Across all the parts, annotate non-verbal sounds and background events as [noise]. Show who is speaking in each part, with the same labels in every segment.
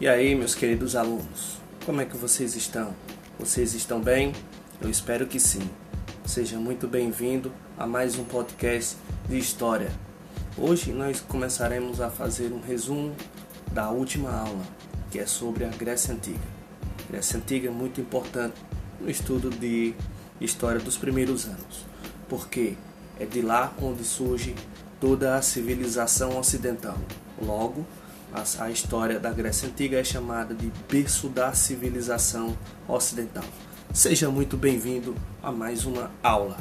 Speaker 1: E aí, meus queridos alunos, como é que vocês estão? Vocês estão bem? Eu espero que sim. Seja muito bem-vindo a mais um podcast de história. Hoje nós começaremos a fazer um resumo da última aula, que é sobre a Grécia Antiga. A Grécia Antiga é muito importante no estudo de história dos primeiros anos, porque é de lá onde surge toda a civilização ocidental. Logo, a história da Grécia Antiga é chamada de berço da civilização ocidental. Seja muito bem-vindo a mais uma aula.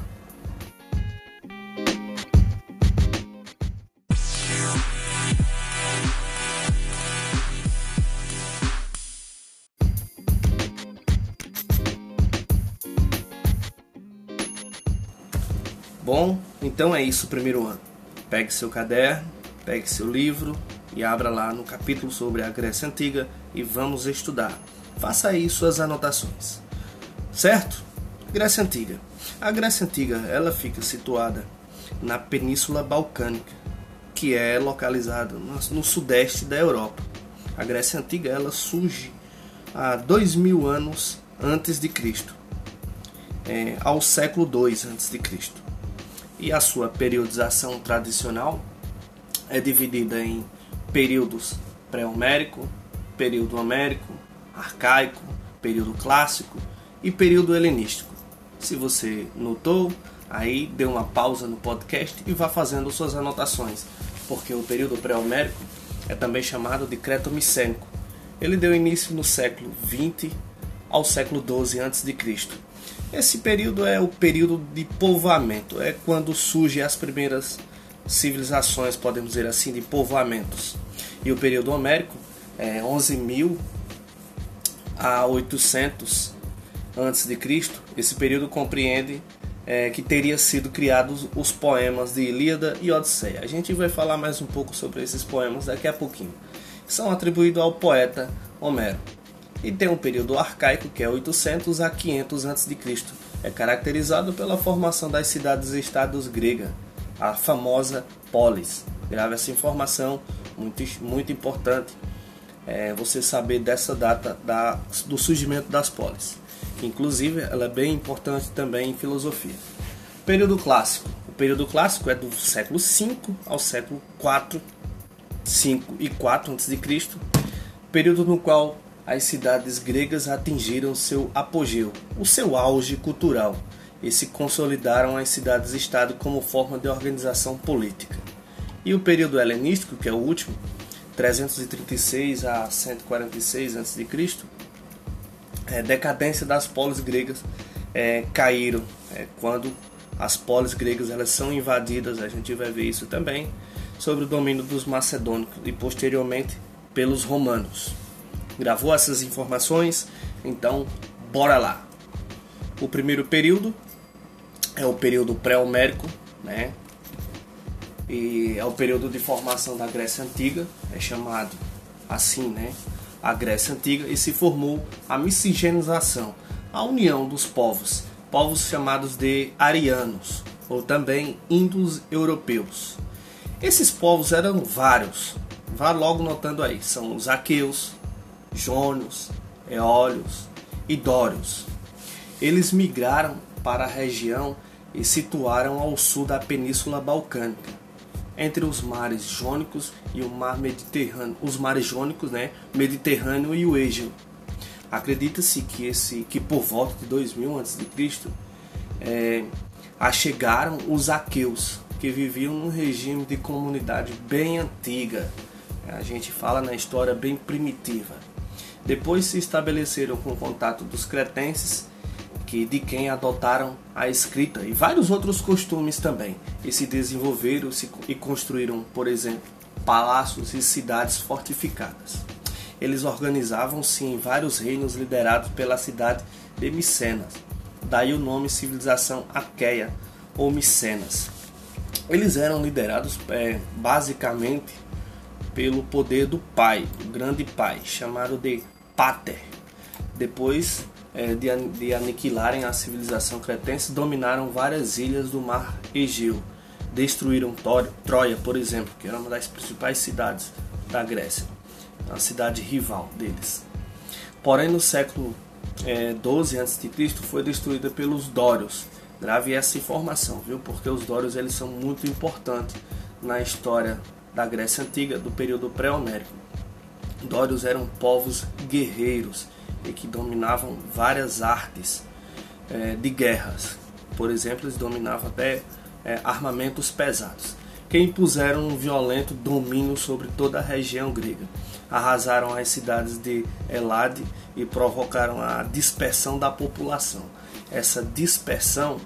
Speaker 1: Bom, então é isso primeiro ano. Pegue seu caderno, pegue seu livro, e abra lá no capítulo sobre a Grécia Antiga e vamos estudar. Faça aí suas anotações. Certo? Grécia Antiga. A Grécia Antiga, ela fica situada na Península Balcânica, que é localizada no sudeste da Europa. A Grécia Antiga, ela surge há dois mil anos antes de Cristo, é, ao século II antes de Cristo. E a sua periodização tradicional é dividida em períodos pré-homérico, período homérico, arcaico, período clássico e período helenístico. Se você notou, aí dê uma pausa no podcast e vá fazendo suas anotações, porque o período pré-homérico é também chamado de cretomicênico. Ele deu início no século 20 ao século 12 a.C. Esse período é o período de povoamento, é quando surgem as primeiras civilizações, podemos dizer assim, de povoamentos. E o período homérico é 11.000 a 800 antes de Cristo. Esse período compreende é, que teria sido criados os poemas de Ilíada e Odisseia. A gente vai falar mais um pouco sobre esses poemas daqui a pouquinho. São atribuídos ao poeta Homero. E tem um período arcaico que é 800 a 500 a.C. É caracterizado pela formação das cidades-estados gregas a famosa polis. Grave essa informação, muito, muito importante é, você saber dessa data da, do surgimento das polis. Inclusive, ela é bem importante também em filosofia. Período clássico. O período clássico é do século V ao século IV, 5 e 4 a.C., período no qual as cidades gregas atingiram seu apogeu, o seu auge cultural e se consolidaram as cidades-estado como forma de organização política. E o período helenístico, que é o último, 336 a 146 a.C., é, decadência das polis gregas é, caíram é, quando as polis gregas elas são invadidas, a gente vai ver isso também, sobre o domínio dos macedônicos e posteriormente pelos romanos. Gravou essas informações? Então, bora lá. O primeiro período é o período pré-homérico, né? E é o período de formação da Grécia Antiga, é chamado assim, né? A Grécia Antiga e se formou a miscigenização, a união dos povos, povos chamados de arianos ou também indos-europeus. Esses povos eram vários, vá logo notando aí, são os aqueus, jônios, eólios e dórios. Eles migraram para a região e situaram ao sul da Península Balcânica, entre os mares Jônicos e o mar Mediterrâneo, os mares Jônicos, né, Mediterrâneo e o Égeo. Acredita-se que esse que por volta de 2000 a.C. É, achegaram os aqueus, que viviam num regime de comunidade bem antiga. A gente fala na história bem primitiva. Depois se estabeleceram com o contato dos cretenses que de quem adotaram a escrita e vários outros costumes também, e se desenvolveram e construíram, por exemplo, palácios e cidades fortificadas. Eles organizavam-se em vários reinos liderados pela cidade de Micenas, daí o nome civilização Aqueia ou Micenas. Eles eram liderados é, basicamente pelo poder do pai, o grande pai, chamado de Pater. Depois é, de, de aniquilarem a civilização cretense, dominaram várias ilhas do mar Egeu. Destruíram Troia, por exemplo, que era uma das principais cidades da Grécia. a cidade rival deles. Porém, no século é, 12 a.C. foi destruída pelos Dórios. Grave essa informação, viu? Porque os Dórios eles são muito importantes na história da Grécia Antiga, do período pré-homérico. Dórios eram povos guerreiros e que dominavam várias artes é, de guerras. Por exemplo, eles dominavam até é, armamentos pesados, que impuseram um violento domínio sobre toda a região grega. Arrasaram as cidades de Elade e provocaram a dispersão da população. Essa dispersão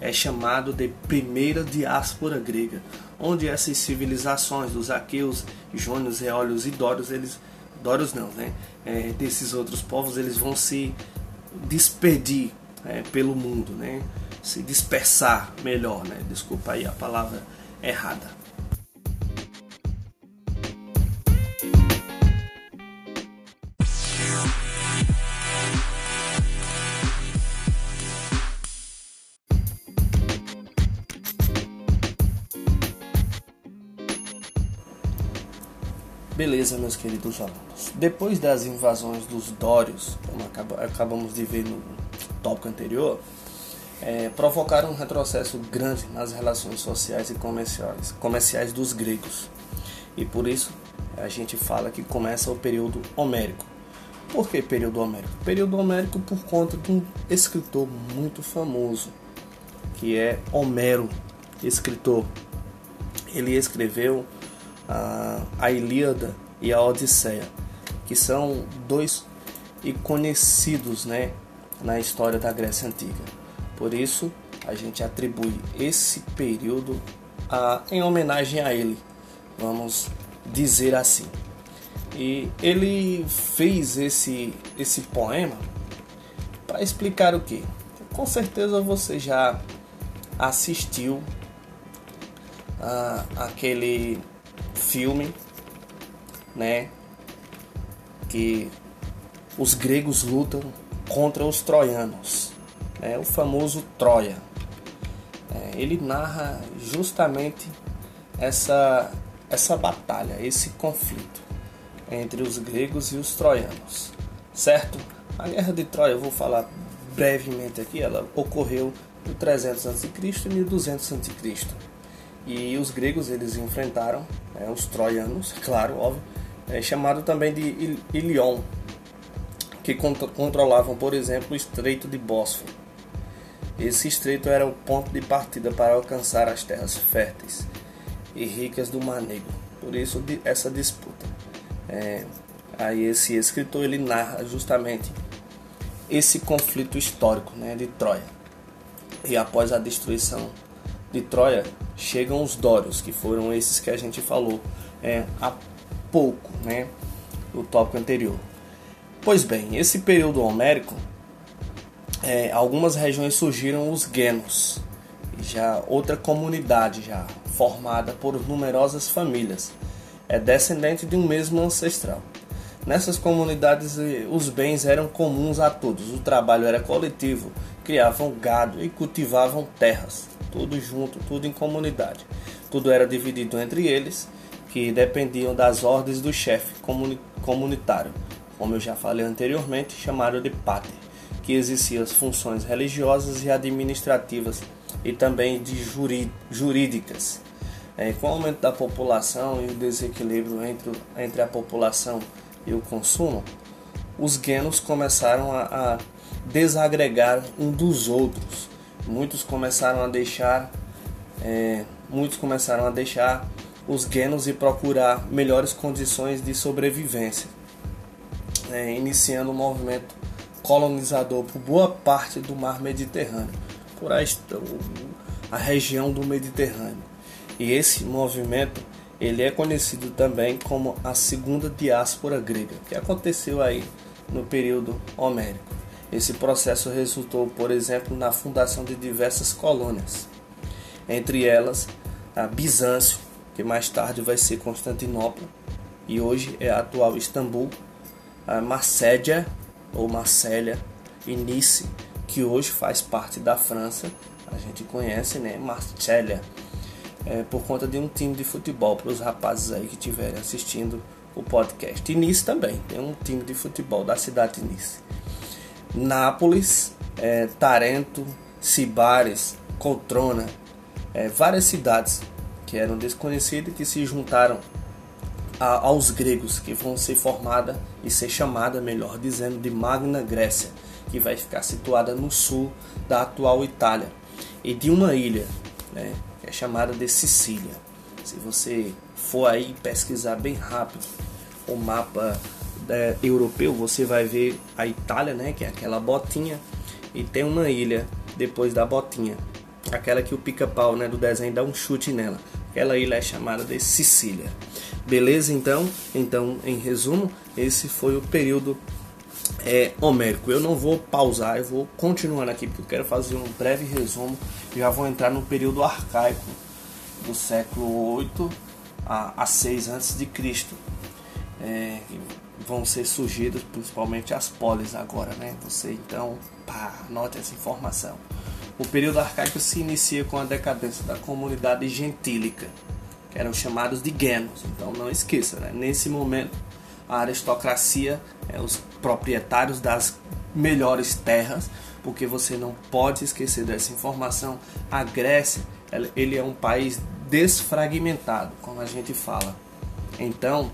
Speaker 1: é chamado de primeira diáspora grega, onde essas civilizações dos aqueus, jônios, eólios e dórios, eles dórios não, né? É, desses outros povos, eles vão se despedir é, pelo mundo, né? Se dispersar melhor, né? Desculpa aí a palavra errada. Beleza, meus queridos alunos. Depois das invasões dos Dórios, como acabamos de ver no tópico anterior, é, provocaram um retrocesso grande nas relações sociais e comerciais, comerciais dos gregos. E por isso a gente fala que começa o período homérico. Por que período homérico? Período homérico por conta de um escritor muito famoso, que é Homero, escritor. Ele escreveu a, a Ilíada e a Odisseia, que são dois conhecidos né, na história da Grécia Antiga. Por isso, a gente atribui esse período a, em homenagem a ele, vamos dizer assim. E ele fez esse, esse poema para explicar o que? Com certeza você já assistiu a, aquele filme, né, que os gregos lutam contra os troianos, né, o famoso Troia. É, ele narra justamente essa essa batalha, esse conflito entre os gregos e os troianos, certo? A guerra de Troia, eu vou falar brevemente aqui, ela ocorreu em 300 a.C. e 1200 a.C. E os gregos eles enfrentaram né, os troianos, [laughs] claro, óbvio, é, chamado também de Ilion, que controlavam, por exemplo, o Estreito de Bósforo. Esse estreito era o ponto de partida para alcançar as terras férteis e ricas do Mar Negro. Por isso essa disputa. É, aí esse escritor ele narra justamente esse conflito histórico né, de Troia. E após a destruição de Troia chegam os Dórios, que foram esses que a gente falou é, há pouco, né, no tópico anterior. Pois bem, esse período homérico, é, algumas regiões surgiram os Genos, já outra comunidade já formada por numerosas famílias, é descendente de um mesmo ancestral. Nessas comunidades eh, os bens eram comuns a todos, o trabalho era coletivo, criavam gado e cultivavam terras tudo junto, tudo em comunidade. Tudo era dividido entre eles, que dependiam das ordens do chefe comunitário, como eu já falei anteriormente, chamado de pater, que exercia as funções religiosas e administrativas e também de jurídicas. É, com o aumento da população e o desequilíbrio entre, entre a população e o consumo, os guenos começaram a, a desagregar um dos outros, muitos começaram a deixar é, muitos começaram a deixar os guenos e procurar melhores condições de sobrevivência, é, iniciando um movimento colonizador por boa parte do mar Mediterrâneo, por a, a região do Mediterrâneo. E esse movimento ele é conhecido também como a segunda diáspora grega, que aconteceu aí no período homérico. Esse processo resultou, por exemplo, na fundação de diversas colônias, entre elas a Bizâncio, que mais tarde vai ser Constantinopla e hoje é a atual Istambul, a Marsédia ou Marsella e Nice, que hoje faz parte da França, a gente conhece, né, Marselha, é, por conta de um time de futebol para os rapazes aí que estiverem assistindo o podcast. E Nice também, tem um time de futebol da cidade de Nice. Nápoles, é, Tarento, Cibares, Coltrona, é, várias cidades que eram desconhecidas que se juntaram a, aos gregos, que vão ser formada e ser chamada, melhor dizendo, de Magna Grécia, que vai ficar situada no sul da atual Itália, e de uma ilha, né, que é chamada de Sicília. Se você for aí pesquisar bem rápido o mapa é, europeu, você vai ver a Itália, né, que é aquela botinha, e tem uma ilha depois da botinha, aquela que o pica-pau né, do desenho dá um chute nela. Aquela ilha é chamada de Sicília. Beleza, então? Então, em resumo, esse foi o período é, homérico. Eu não vou pausar, eu vou continuar aqui porque eu quero fazer um breve resumo. Já vou entrar no período arcaico do século 8 a, a 6 antes de Cristo. É, vão ser surgidas principalmente as polis agora, né? Você então, pá, anote essa informação. O período arcaico se inicia com a decadência da comunidade gentílica, que eram chamados de genos. Então não esqueça, né? nesse momento a aristocracia é os proprietários das melhores terras, porque você não pode esquecer dessa informação. A Grécia, ele é um país desfragmentado, como a gente fala. Então,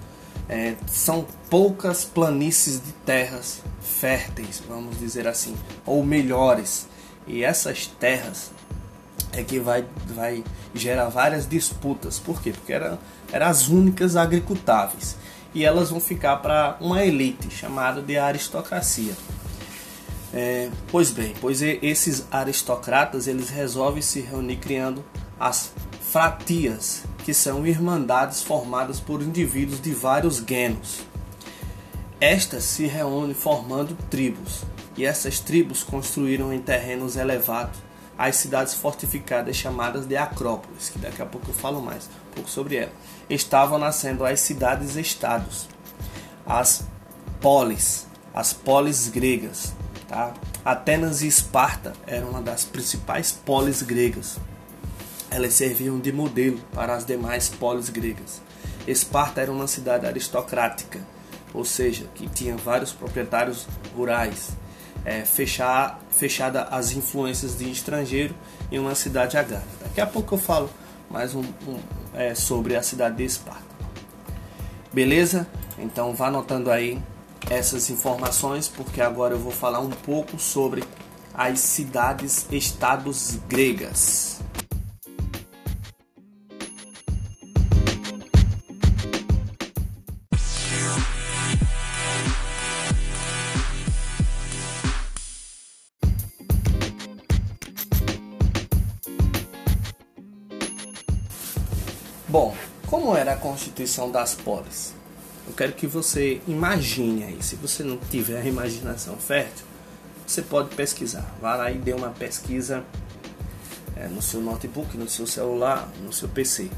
Speaker 1: é, são poucas planícies de terras férteis, vamos dizer assim, ou melhores. E essas terras é que vai, vai gerar várias disputas. Por quê? Porque eram era as únicas agricultáveis. E elas vão ficar para uma elite chamada de aristocracia. É, pois bem, pois esses aristocratas eles resolvem se reunir criando as fratias, que são irmandades formadas por indivíduos de vários genos. Estas se reúnem formando tribos, e essas tribos construíram em terrenos elevados as cidades fortificadas chamadas de Acrópolis, que daqui a pouco eu falo mais um pouco sobre ela. Estavam nascendo as cidades-estados, as polis, as polis gregas. Tá? Atenas e Esparta eram uma das principais polis gregas elas serviam de modelo para as demais polis gregas. Esparta era uma cidade aristocrática, ou seja, que tinha vários proprietários rurais, é, fechar, fechada às influências de estrangeiro em uma cidade agrária. Daqui a pouco eu falo mais um, um é, sobre a cidade de Esparta. Beleza? Então vá anotando aí essas informações, porque agora eu vou falar um pouco sobre as cidades-estados gregas. Constituição das polis? Eu quero que você imagine aí. Se você não tiver a imaginação fértil, você pode pesquisar. Vá lá e dê uma pesquisa é, no seu notebook, no seu celular, no seu PC,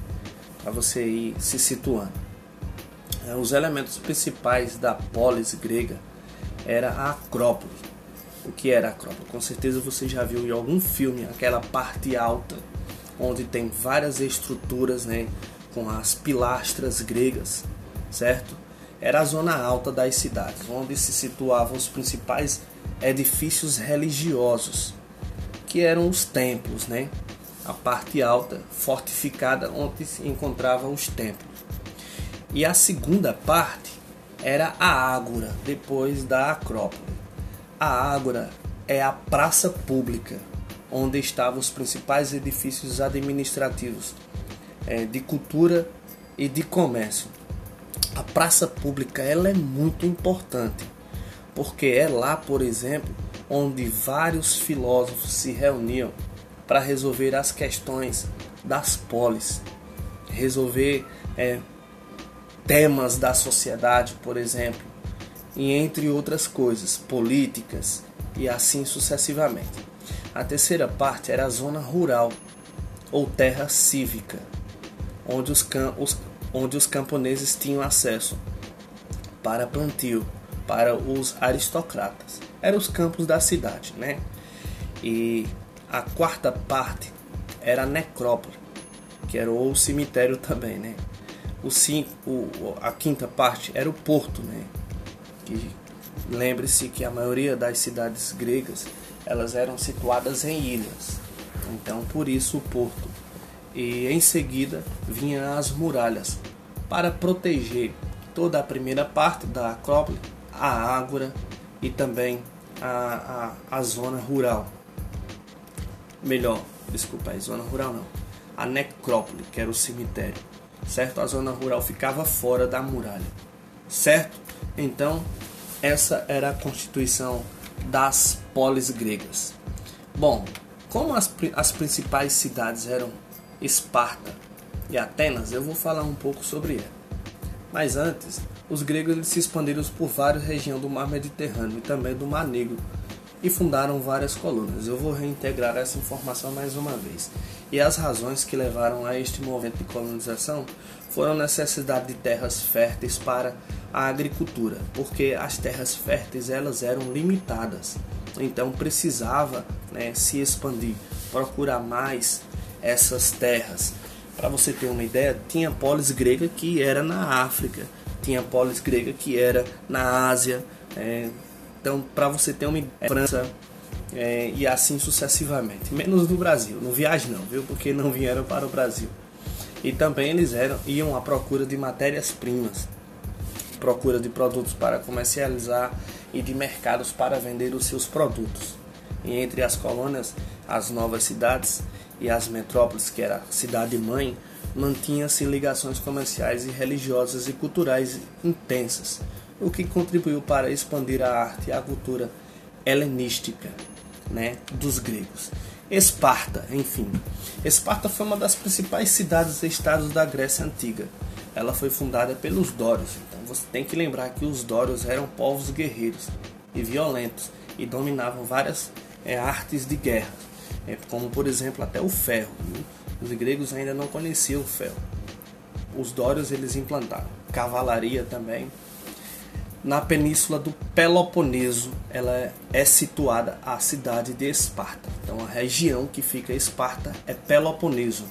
Speaker 1: para você ir se situando. É, os elementos principais da polis grega era a Acrópole. O que era a Acrópole? Com certeza você já viu em algum filme aquela parte alta onde tem várias estruturas, né, com as pilastras gregas, certo? Era a zona alta das cidades, onde se situavam os principais edifícios religiosos, que eram os templos, né? A parte alta, fortificada, onde se encontravam os templos. E a segunda parte era a Ágora, depois da Acrópole. A Ágora é a praça pública, onde estavam os principais edifícios administrativos, é, de cultura e de comércio. A praça pública ela é muito importante, porque é lá, por exemplo, onde vários filósofos se reuniam para resolver as questões das polis, resolver é, temas da sociedade, por exemplo, e entre outras coisas, políticas e assim sucessivamente. A terceira parte era a zona rural ou terra cívica, onde os, os, onde os camponeses tinham acesso para plantio, para os aristocratas. Eram os campos da cidade, né? E a quarta parte era a necrópole, que era o cemitério também, né? o cinco, o, a quinta parte era o porto, né? Lembre-se que a maioria das cidades gregas elas eram situadas em ilhas, então por isso o porto. E em seguida vinham as muralhas para proteger toda a primeira parte da Acrópole, a Ágora e também a, a, a zona rural. Melhor, desculpa, a zona rural não. A necrópole, que era o cemitério. Certo? A zona rural ficava fora da muralha. Certo? Então, essa era a constituição das polis gregas. Bom, como as, as principais cidades eram Esparta e Atenas, eu vou falar um pouco sobre ela. Mas antes, os gregos se expandiram por várias regiões do mar Mediterrâneo e também do Mar Negro e fundaram várias colônias. Eu vou reintegrar essa informação mais uma vez. E as razões que levaram a este movimento de colonização foram a necessidade de terras férteis para a agricultura, porque as terras férteis elas eram limitadas. Então precisava né, se expandir, procurar mais essas terras. Para você ter uma ideia, tinha polis grega que era na África, tinha polis grega que era na Ásia. É, então, para você ter uma ideia, França é, e assim sucessivamente. Menos no Brasil, não viagem não, viu? Porque não vieram para o Brasil. E também eles eram, iam à procura de matérias-primas, procura de produtos para comercializar e de mercados para vender os seus produtos. E entre as colônias, as novas cidades e as metrópoles, que era a cidade-mãe, mantinha-se ligações comerciais e religiosas e culturais intensas, o que contribuiu para expandir a arte e a cultura helenística né, dos gregos. Esparta, enfim. Esparta foi uma das principais cidades e estados da Grécia Antiga. Ela foi fundada pelos Dórios. Então você tem que lembrar que os Dórios eram povos guerreiros e violentos e dominavam várias é, artes de guerra, como por exemplo até o ferro. Os gregos ainda não conheciam o ferro. Os Dórios eles implantaram cavalaria também na península do Peloponeso, ela é situada a cidade de Esparta. Então, a região que fica Esparta é Peloponeso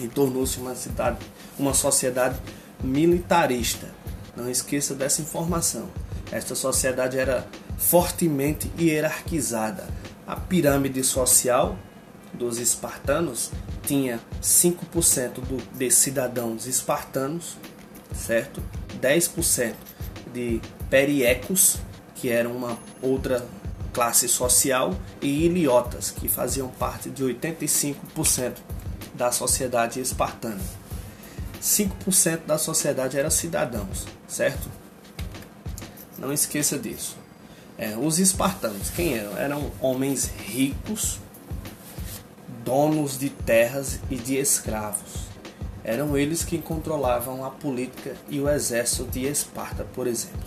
Speaker 1: e tornou-se uma cidade, uma sociedade militarista. Não esqueça dessa informação. Esta sociedade era fortemente hierarquizada. A pirâmide social dos espartanos tinha 5% do, de cidadãos espartanos, certo? 10% de periecos, que eram uma outra classe social, e iliotas, que faziam parte de 85% da sociedade espartana. 5% da sociedade eram cidadãos, certo? Não esqueça disso. É, os espartanos, quem eram? Eram homens ricos, donos de terras e de escravos. Eram eles que controlavam a política e o exército de Esparta, por exemplo.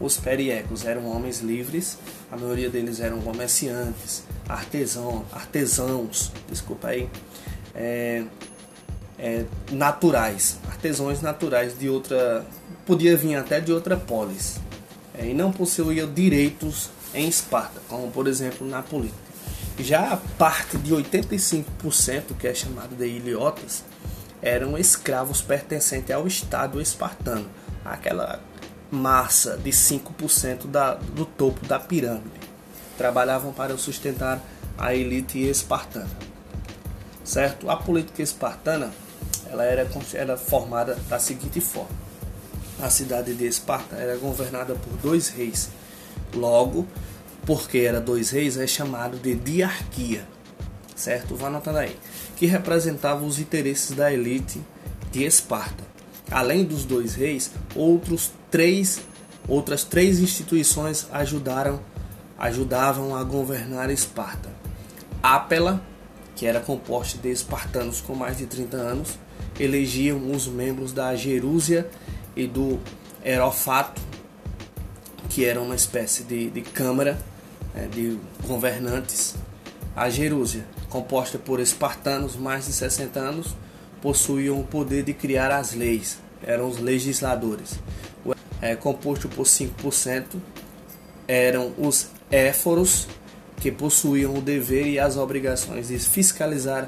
Speaker 1: Os periecos eram homens livres, a maioria deles eram comerciantes, artesão, artesãos, desculpa aí, é, é, naturais, artesãos naturais de outra, podia vir até de outra polis, e não possuíam direitos em Esparta, como por exemplo na política. Já a parte de 85%, que é chamada de iliotas, eram escravos pertencentes ao Estado espartano, aquela massa de 5% da, do topo da pirâmide. Trabalhavam para sustentar a elite espartana. Certo? A política espartana ela era, era formada da seguinte forma: a cidade de Esparta era governada por dois reis. Logo, porque era dois reis, é chamado de diarquia. Certo? Vá anotando aí que representavam os interesses da elite de Esparta. Além dos dois reis, outros três, outras três instituições ajudaram, ajudavam a governar Esparta. Ápela, que era composta de espartanos com mais de 30 anos, elegiam os membros da Jerúsia e do Herofato, que era uma espécie de, de câmara né, de governantes. A Jerúsia composta por espartanos mais de 60 anos, possuíam o poder de criar as leis, eram os legisladores. É, composto por 5% eram os éforos, que possuíam o dever e as obrigações de fiscalizar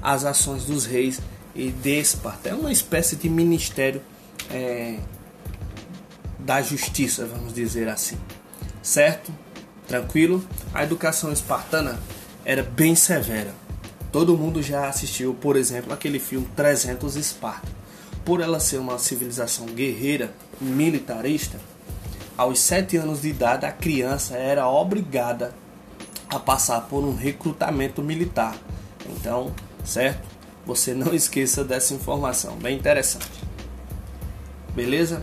Speaker 1: as ações dos reis e de Esparta. É uma espécie de ministério é, da justiça, vamos dizer assim. Certo? Tranquilo? A educação espartana era bem severa. Todo mundo já assistiu, por exemplo, aquele filme 300 Esparta. Por ela ser uma civilização guerreira, militarista, aos 7 anos de idade a criança era obrigada a passar por um recrutamento militar. Então, certo? Você não [laughs] esqueça dessa informação, bem interessante. Beleza?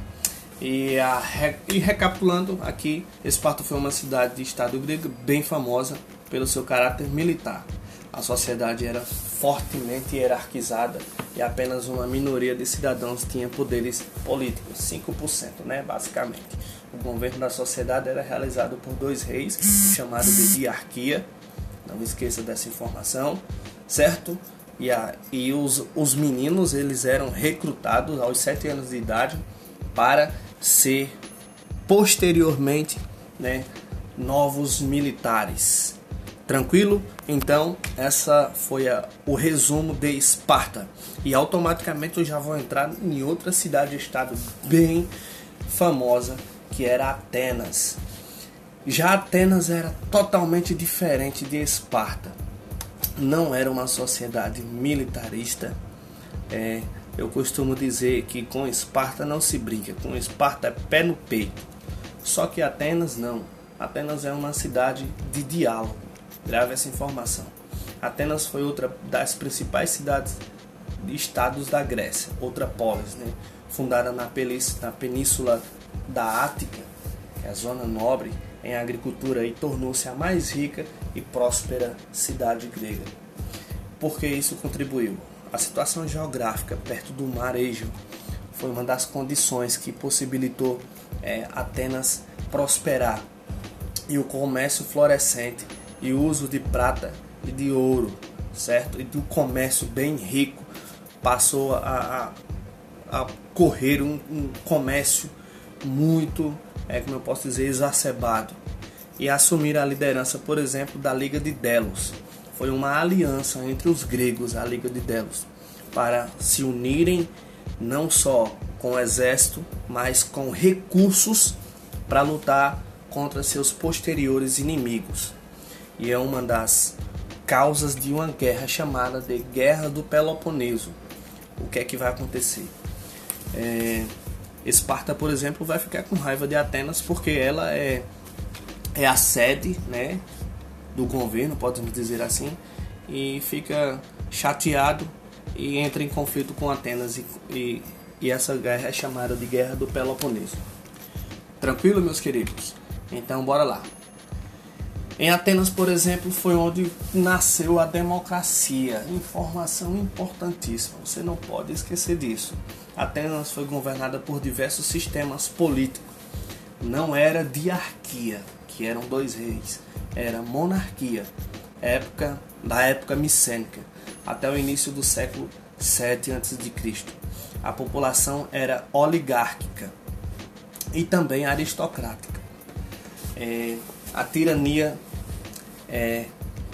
Speaker 1: E, a, e recapitulando aqui, Esparta foi uma cidade de estado grego bem famosa pelo seu caráter militar. A sociedade era fortemente hierarquizada e apenas uma minoria de cidadãos tinha poderes políticos, 5%, né, basicamente. O governo da sociedade era realizado por dois reis, chamado de diarquia, não esqueça dessa informação, certo? E, a, e os, os meninos eles eram recrutados aos 7 anos de idade para ser posteriormente né, novos militares. Tranquilo? Então, essa foi a, o resumo de Esparta. E automaticamente eu já vou entrar em outra cidade-estado bem famosa, que era Atenas. Já Atenas era totalmente diferente de Esparta. Não era uma sociedade militarista. É, eu costumo dizer que com Esparta não se brinca, com Esparta é pé no peito. Só que Atenas não. Atenas é uma cidade de diálogo Grave essa informação. Atenas foi outra das principais cidades de estados da Grécia, outra polis, né? fundada na, na península da Ática, que é a zona nobre em agricultura, e tornou-se a mais rica e próspera cidade grega. Por que isso contribuiu? A situação geográfica perto do mar Égeo foi uma das condições que possibilitou é, Atenas prosperar e o comércio florescente e o uso de prata e de ouro, certo? E do comércio bem rico passou a, a, a correr um, um, comércio muito, é, como eu posso dizer, exacerbado e assumir a liderança, por exemplo, da Liga de Delos. Foi uma aliança entre os gregos, a Liga de Delos, para se unirem não só com o exército, mas com recursos para lutar contra seus posteriores inimigos e é uma das causas de uma guerra chamada de Guerra do Peloponeso. O que é que vai acontecer? É, Esparta, por exemplo, vai ficar com raiva de Atenas porque ela é, é a sede né, do governo, podemos dizer assim, e fica chateado e entra em conflito com Atenas e, e, e essa guerra é chamada de Guerra do Peloponeso. Tranquilo, meus queridos? Então, bora lá. Em Atenas, por exemplo, foi onde nasceu a democracia. Informação importantíssima, você não pode esquecer disso. Atenas foi governada por diversos sistemas políticos. Não era diarquia, que eram dois reis, era monarquia, época da época micênica, até o início do século 7 a.C. A população era oligárquica e também aristocrática. É, a tirania é,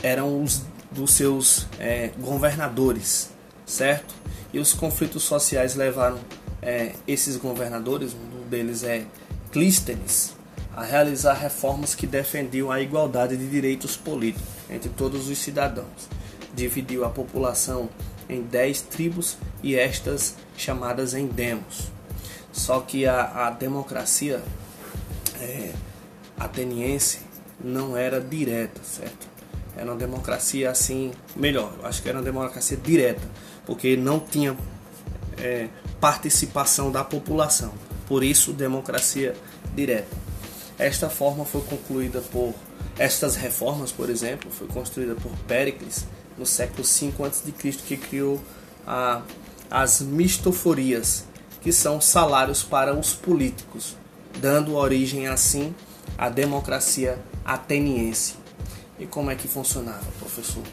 Speaker 1: eram os dos seus é, governadores, certo? E os conflitos sociais levaram é, esses governadores, um deles é Clístenes, a realizar reformas que defendiam a igualdade de direitos políticos entre todos os cidadãos. Dividiu a população em dez tribos e estas chamadas em demos. Só que a, a democracia é, ateniense não era direta, certo? Era uma democracia assim, melhor, acho que era uma democracia direta, porque não tinha é, participação da população. Por isso, democracia direta. Esta forma foi concluída por estas reformas, por exemplo, foi construída por Péricles no século V a.C., que criou a, as mistoforias, que são salários para os políticos, dando origem assim à democracia ateniense. E como é que funcionava, professor?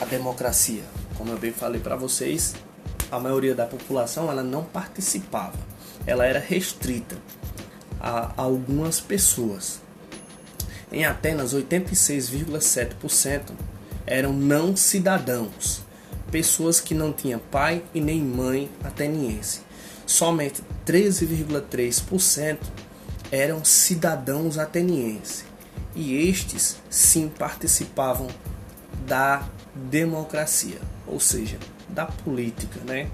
Speaker 1: A democracia, como eu bem falei para vocês, a maioria da população ela não participava. Ela era restrita a algumas pessoas. Em Atenas, 86,7% eram não cidadãos. pessoas que não tinham pai e nem mãe ateniense. Somente 13,3% eram cidadãos atenienses e estes sim participavam da democracia, ou seja, da política, né?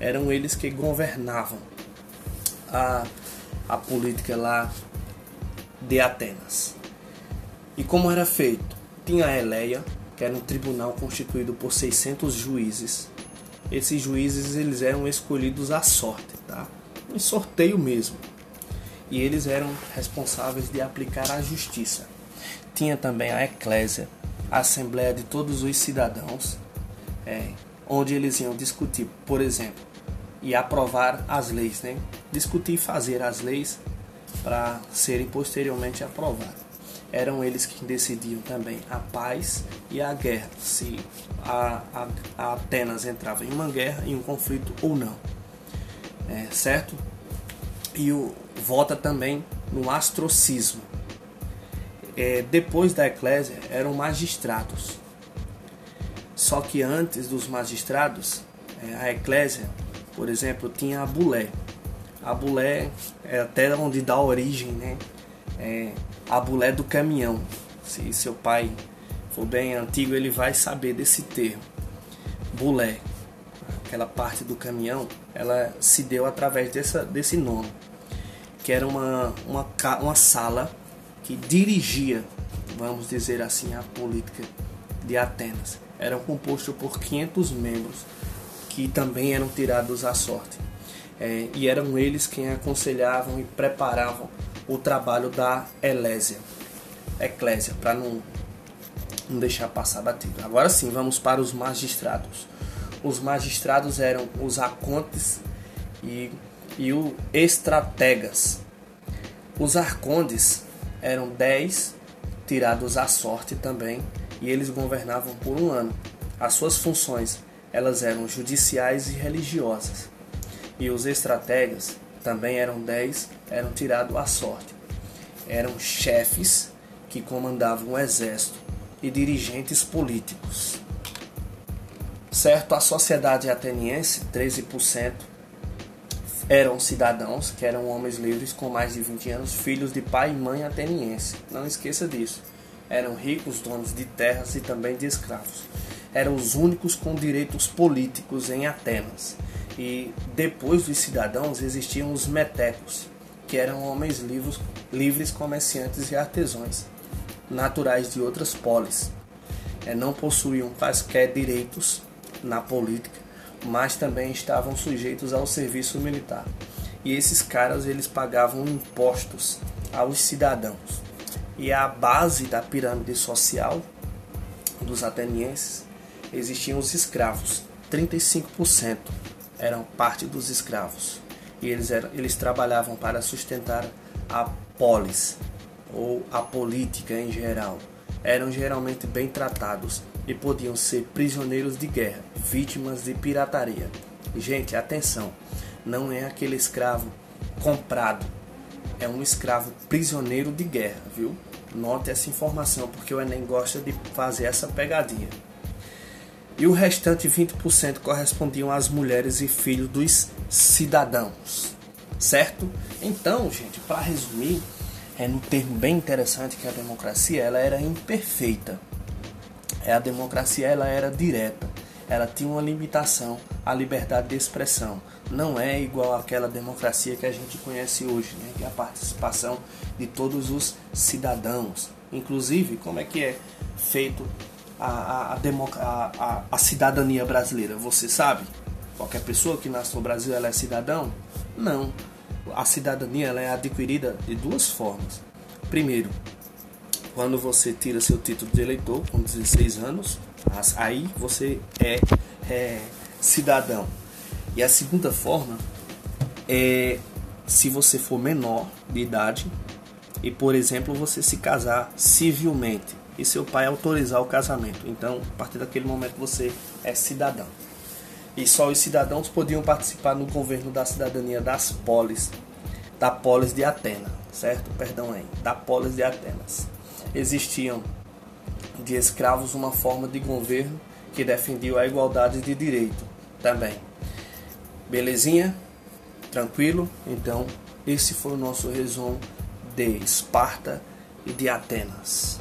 Speaker 1: Eram eles que governavam a, a política lá de Atenas. E como era feito? Tinha a Eleia, que era um tribunal constituído por 600 juízes. Esses juízes eles eram escolhidos à sorte, tá? Um sorteio mesmo. E eles eram responsáveis de aplicar a justiça. Tinha também a Eclésia, a Assembleia de todos os cidadãos, é, onde eles iam discutir, por exemplo, e aprovar as leis, né? Discutir e fazer as leis para serem posteriormente aprovadas. Eram eles que decidiam também a paz e a guerra, se a, a, a Atenas entrava em uma guerra, em um conflito ou não. É, certo? E o, vota também no astrocismo. É, depois da eclésia eram magistrados. Só que antes dos magistrados, é, a eclésia, por exemplo, tinha a bulé. A bulé é até onde dá origem, né? É a bulé do caminhão. Se seu pai for bem antigo, ele vai saber desse termo. Bulé, aquela parte do caminhão, ela se deu através dessa, desse nome, que era uma, uma, uma sala que dirigia, vamos dizer assim, a política de Atenas. Era composto por 500 membros que também eram tirados à sorte é, e eram eles quem aconselhavam e preparavam o trabalho da Elésia, Eclésia, para não, não deixar passar batido. Agora sim, vamos para os magistrados. Os magistrados eram os acontes e, e os estrategas. Os arcondes eram dez tirados à sorte também e eles governavam por um ano. As suas funções elas eram judiciais e religiosas e os estrategas, também eram dez, eram tirados à sorte. Eram chefes que comandavam o exército e dirigentes políticos. Certo, a sociedade ateniense, 13%, eram cidadãos, que eram homens livres com mais de 20 anos, filhos de pai e mãe ateniense. Não esqueça disso. Eram ricos, donos de terras e também de escravos. Eram os únicos com direitos políticos em Atenas e depois dos cidadãos existiam os metecos, que eram homens livres, livres comerciantes e artesãos, naturais de outras polis. É, não possuíam quaisquer direitos na política, mas também estavam sujeitos ao serviço militar. E esses caras eles pagavam impostos aos cidadãos. E a base da pirâmide social dos atenienses existiam os escravos, 35% eram parte dos escravos e eles, eram, eles trabalhavam para sustentar a polis ou a política em geral. Eram geralmente bem tratados e podiam ser prisioneiros de guerra, vítimas de pirataria. Gente, atenção, não é aquele escravo comprado, é um escravo prisioneiro de guerra, viu? Note essa informação porque o Enem gosta de fazer essa pegadinha e o restante 20% correspondiam às mulheres e filhos dos cidadãos, certo? Então, gente, para resumir, é um termo bem interessante que a democracia ela era imperfeita. É a democracia ela era direta, ela tinha uma limitação à liberdade de expressão. Não é igual àquela democracia que a gente conhece hoje, né? que é a participação de todos os cidadãos. Inclusive, como é que é feito a, a, a, a, cidadania brasileira? Você sabe? Qualquer pessoa que nasce no Brasil ela é cidadão? Não. A cidadania ela é adquirida de duas formas. Primeiro, quando você tira seu título de eleitor com 16 anos, aí você é, é cidadão. E a segunda forma é se você for menor de idade e, por exemplo, você se casar civilmente e seu pai autorizar o casamento. Então, a partir daquele momento você é cidadão. E só os cidadãos podiam participar no governo da cidadania das polis, da polis de Atenas, certo? Perdão aí, da polis de Atenas. Existiam de escravos uma forma de governo que defendiam a igualdade de direito também. Belezinha? Tranquilo? Então, esse foi o nosso resumo de Esparta e de Atenas.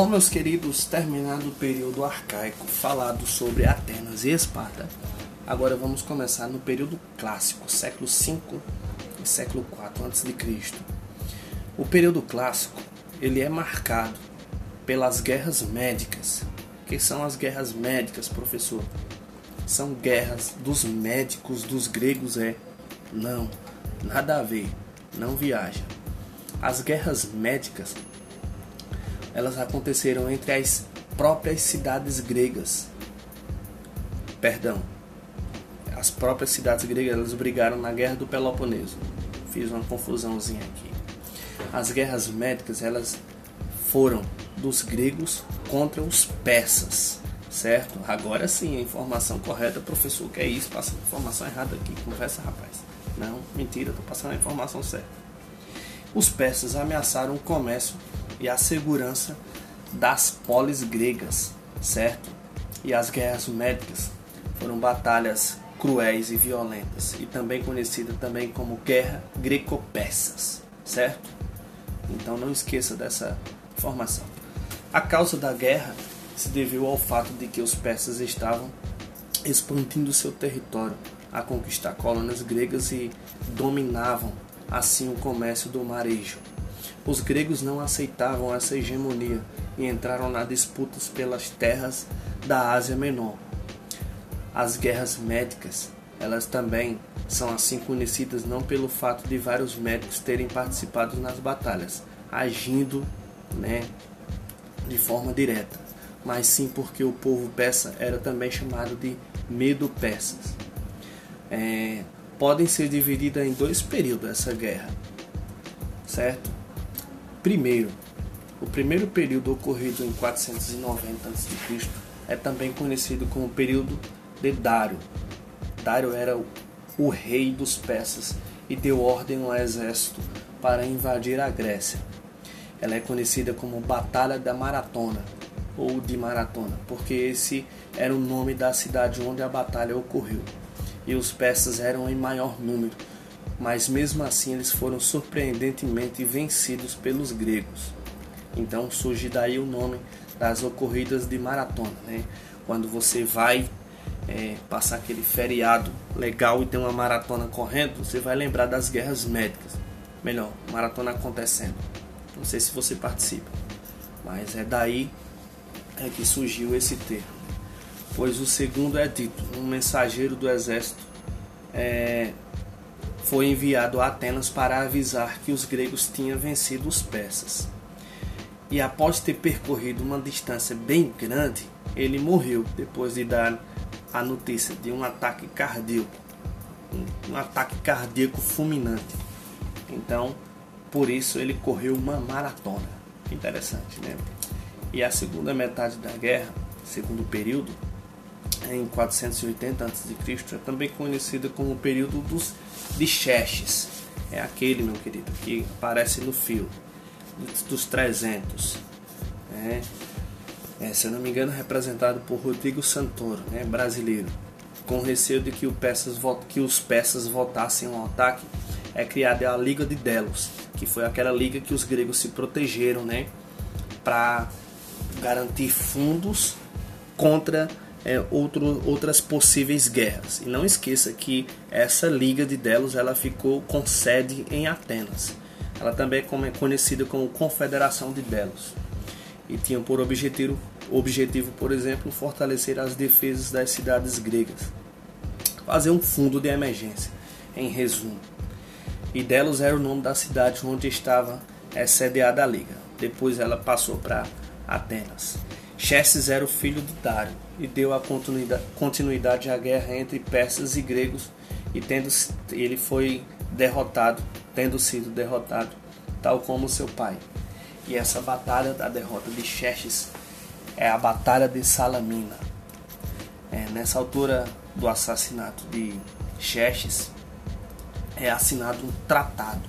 Speaker 1: Bom, meus queridos, terminado o período arcaico falado sobre Atenas e Esparta, agora vamos começar no período clássico, século V e século IV a.C. O período clássico ele é marcado pelas guerras médicas. que são as guerras médicas, professor? São guerras dos médicos dos gregos, é? Não, nada a ver, não viaja. As guerras médicas elas aconteceram entre as próprias cidades gregas. Perdão, as próprias cidades gregas elas brigaram na guerra do Peloponeso. Fiz uma confusãozinha aqui. As guerras médicas elas foram dos gregos contra os persas, certo? Agora sim, a informação correta, professor, que é isso? Passa a informação errada aqui, conversa, rapaz. Não, mentira, estou passando a informação certa. Os persas ameaçaram o comércio e a segurança das polis gregas, certo? E as guerras médicas foram batalhas cruéis e violentas e também conhecida também como guerra greco-persas, certo? Então não esqueça dessa informação. A causa da guerra se deveu ao fato de que os persas estavam expandindo seu território a conquistar colônias gregas e dominavam assim o comércio do marejo. Os gregos não aceitavam essa hegemonia e entraram na disputas pelas terras da Ásia Menor. As guerras médicas, elas também são assim conhecidas não pelo fato de vários médicos terem participado nas batalhas, agindo, né, de forma direta, mas sim porque o povo persa era também chamado de medo-persas. É, podem ser divididas em dois períodos essa guerra, certo? Primeiro, o primeiro período ocorrido em 490 a.C. é também conhecido como período de Dário. Dário era o rei dos persas e deu ordem ao exército para invadir a Grécia. Ela é conhecida como Batalha da Maratona ou de Maratona, porque esse era o nome da cidade onde a batalha ocorreu. E os persas eram em maior número, mas mesmo assim eles foram surpreendentemente vencidos pelos gregos. Então surge daí o nome das ocorridas de maratona, né? Quando você vai é, passar aquele feriado legal e tem uma maratona correndo, você vai lembrar das guerras médicas. Melhor, maratona acontecendo. Não sei se você participa, mas é daí é que surgiu esse termo. Pois o segundo é dito: um mensageiro do exército é, foi enviado a Atenas para avisar que os gregos tinham vencido os persas. E após ter percorrido uma distância bem grande, ele morreu depois de dar a notícia de um ataque cardíaco, um ataque cardíaco fulminante. Então, por isso ele correu uma maratona. Interessante, né? E a segunda metade da guerra, segundo período, em 480 a.C., é também conhecida como o período dos de Xerxes. É aquele, meu querido, que aparece no fio dos 300. É, é, se eu não me engano, representado por Rodrigo Santoro, né, brasileiro. Com receio de que, o que os peças voltassem ao ataque, é criada a Liga de Delos, que foi aquela liga que os gregos se protegeram né, para garantir fundos contra é, outro, outras possíveis guerras. E não esqueça que essa Liga de Delos ela ficou com sede em Atenas. Ela também é conhecida como Confederação de Delos e tinha por objetivo, objetivo, por exemplo, fortalecer as defesas das cidades gregas, fazer um fundo de emergência, em resumo. E Delos era o nome da cidade onde estava é, sediada a liga. Depois ela passou para Atenas. Xerxes era o filho de Dário e deu a continuidade à guerra entre persas e gregos e tendo ele foi derrotado, tendo sido derrotado, tal como seu pai. E essa batalha da derrota de Xerxes é a Batalha de Salamina. É, nessa altura do assassinato de Xerxes, é assinado um tratado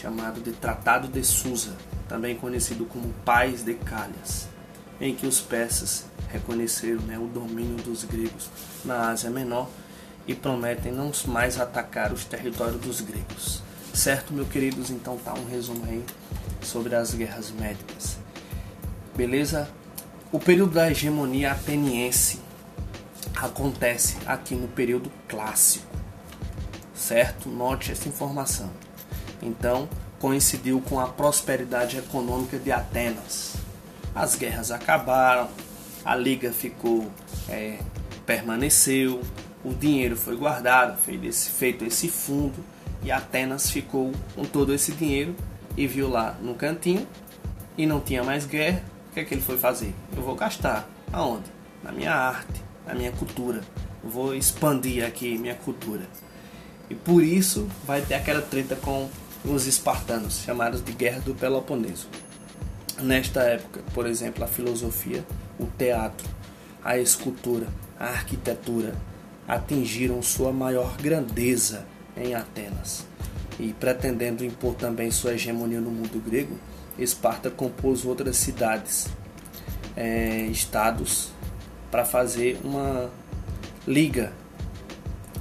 Speaker 1: chamado de Tratado de Susa, também conhecido como Paz de Calhas, em que os persas reconheceram né, o domínio dos gregos na Ásia Menor e prometem não mais atacar os territórios dos gregos. Certo, meus queridos? Então tá um resumo aí sobre as guerras médicas. Beleza? O período da hegemonia ateniense acontece aqui no período clássico. Certo? Note essa informação. Então, coincidiu com a prosperidade econômica de Atenas. As guerras acabaram, a liga ficou é, permaneceu, o dinheiro foi guardado, feito esse fundo e Atenas ficou com todo esse dinheiro e viu lá no cantinho e não tinha mais guerra. O que é que ele foi fazer? Eu vou gastar. Aonde? Na minha arte, na minha cultura. Eu vou expandir aqui minha cultura. E por isso vai ter aquela treta com os espartanos, chamados de Guerra do Peloponeso. Nesta época, por exemplo, a filosofia, o teatro, a escultura, a arquitetura atingiram sua maior grandeza em Atenas. E pretendendo impor também sua hegemonia no mundo grego, Esparta compôs outras cidades, é, estados, para fazer uma liga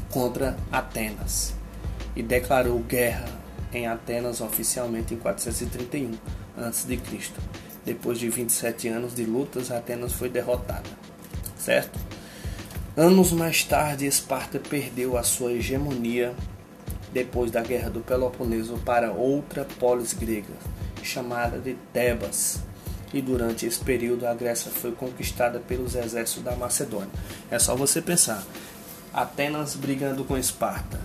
Speaker 1: contra Atenas e declarou guerra em Atenas oficialmente em 431 a.C. Depois de 27 anos de lutas, Atenas foi derrotada. Certo? Anos mais tarde, Esparta perdeu a sua hegemonia depois da Guerra do Peloponeso para outra polis grega, chamada de Tebas. E durante esse período a Grécia foi conquistada pelos exércitos da Macedônia. É só você pensar. Atenas brigando com Esparta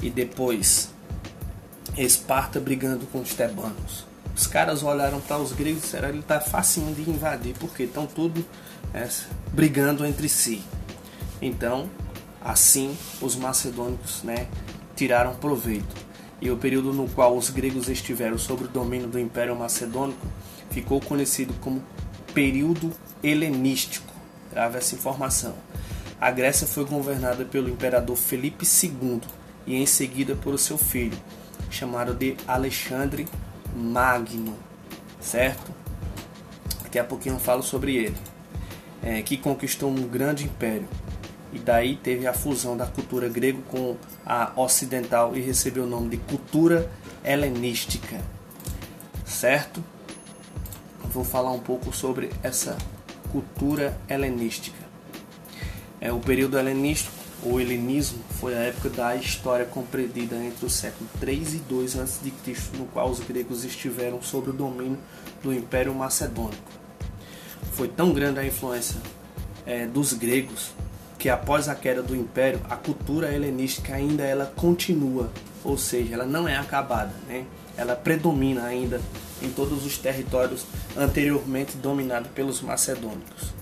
Speaker 1: e depois Esparta brigando com os tebanos. Os caras olharam para os gregos e disseram ele está facinho de invadir porque estão tudo é, brigando entre si. Então, assim, os macedônicos né, tiraram proveito. E o período no qual os gregos estiveram sob o domínio do Império Macedônico ficou conhecido como período helenístico. Grave essa informação. A Grécia foi governada pelo imperador Felipe II e em seguida por seu filho, chamado de Alexandre Magno, certo? Daqui a pouquinho eu falo sobre ele, é, que conquistou um grande império e daí teve a fusão da cultura grega com a ocidental e recebeu o nome de cultura helenística. Certo? Vou falar um pouco sobre essa cultura helenística. É o período helenístico ou helenismo foi a época da história compreendida entre o século 3 e 2 a.C., no qual os gregos estiveram sob o domínio do Império Macedônico. Foi tão grande a influência é, dos gregos que após a queda do império, a cultura helenística ainda ela continua, ou seja, ela não é acabada, né? Ela predomina ainda em todos os territórios anteriormente dominados pelos macedônicos.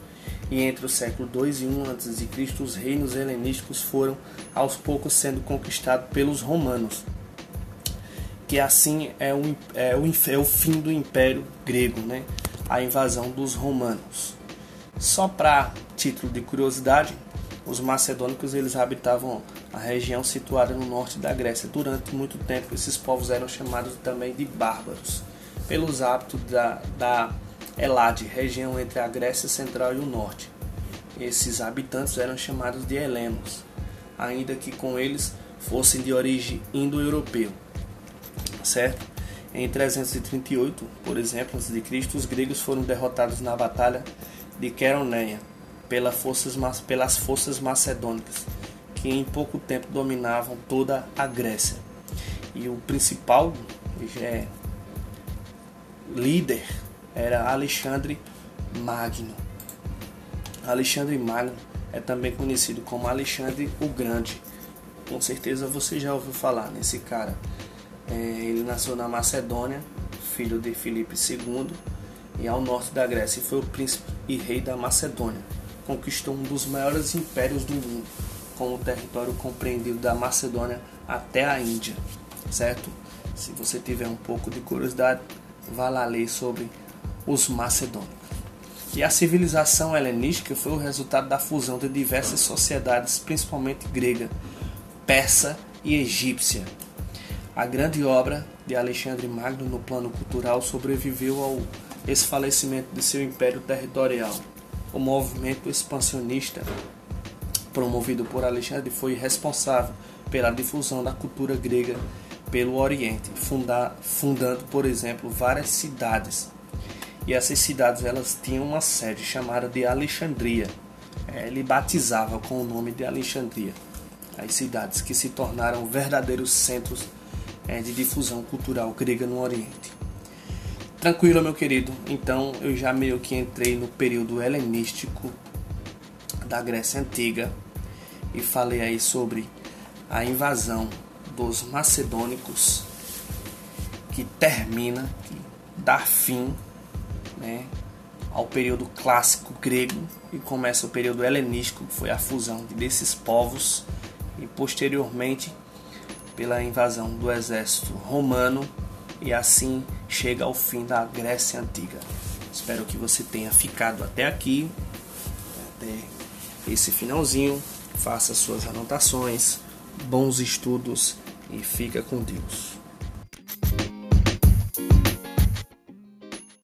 Speaker 1: E entre o século 2 e 1 a.C., os reinos helenísticos foram aos poucos sendo conquistados pelos romanos, que assim é o, é o, é o fim do Império Grego, né? a invasão dos romanos. Só para título de curiosidade, os macedônicos eles habitavam a região situada no norte da Grécia. Durante muito tempo, esses povos eram chamados também de bárbaros, pelos hábitos da, da Elade, região entre a Grécia Central e o Norte. Esses habitantes eram chamados de helenos, ainda que com eles fossem de origem indo-europeu. Certo? Em 338, por exemplo, de Cristo, os gregos foram derrotados na batalha de Queroneia pelas forças, pelas forças macedônicas, que em pouco tempo dominavam toda a Grécia. E o principal é, líder era Alexandre Magno. Alexandre Magno é também conhecido como Alexandre o Grande. Com certeza você já ouviu falar nesse cara. É, ele nasceu na Macedônia, filho de Filipe II, e ao norte da Grécia, e foi o príncipe e rei da Macedônia conquistou um dos maiores impérios do mundo, com o território compreendido da Macedônia até a Índia, certo? Se você tiver um pouco de curiosidade, vá lá ler sobre os macedônicos. E a civilização helenística foi o resultado da fusão de diversas sociedades, principalmente grega, persa e egípcia. A grande obra de Alexandre Magno no plano cultural sobreviveu ao esfalecimento de seu império territorial. O movimento expansionista promovido por Alexandre foi responsável pela difusão da cultura grega pelo Oriente, fundando, por exemplo, várias cidades. E essas cidades elas tinham uma sede chamada de Alexandria. É, ele batizava com o nome de Alexandria as cidades que se tornaram verdadeiros centros é, de difusão cultural grega no Oriente. Tranquilo, meu querido. Então eu já meio que entrei no período helenístico da Grécia Antiga e falei aí sobre a invasão dos macedônicos que termina, que dá fim né, ao período clássico grego e começa o período helenístico, que foi a fusão desses povos e posteriormente pela invasão do exército romano e assim chega ao fim da Grécia Antiga. Espero que você tenha ficado até aqui, até esse finalzinho. Faça suas anotações, bons estudos e fica com Deus.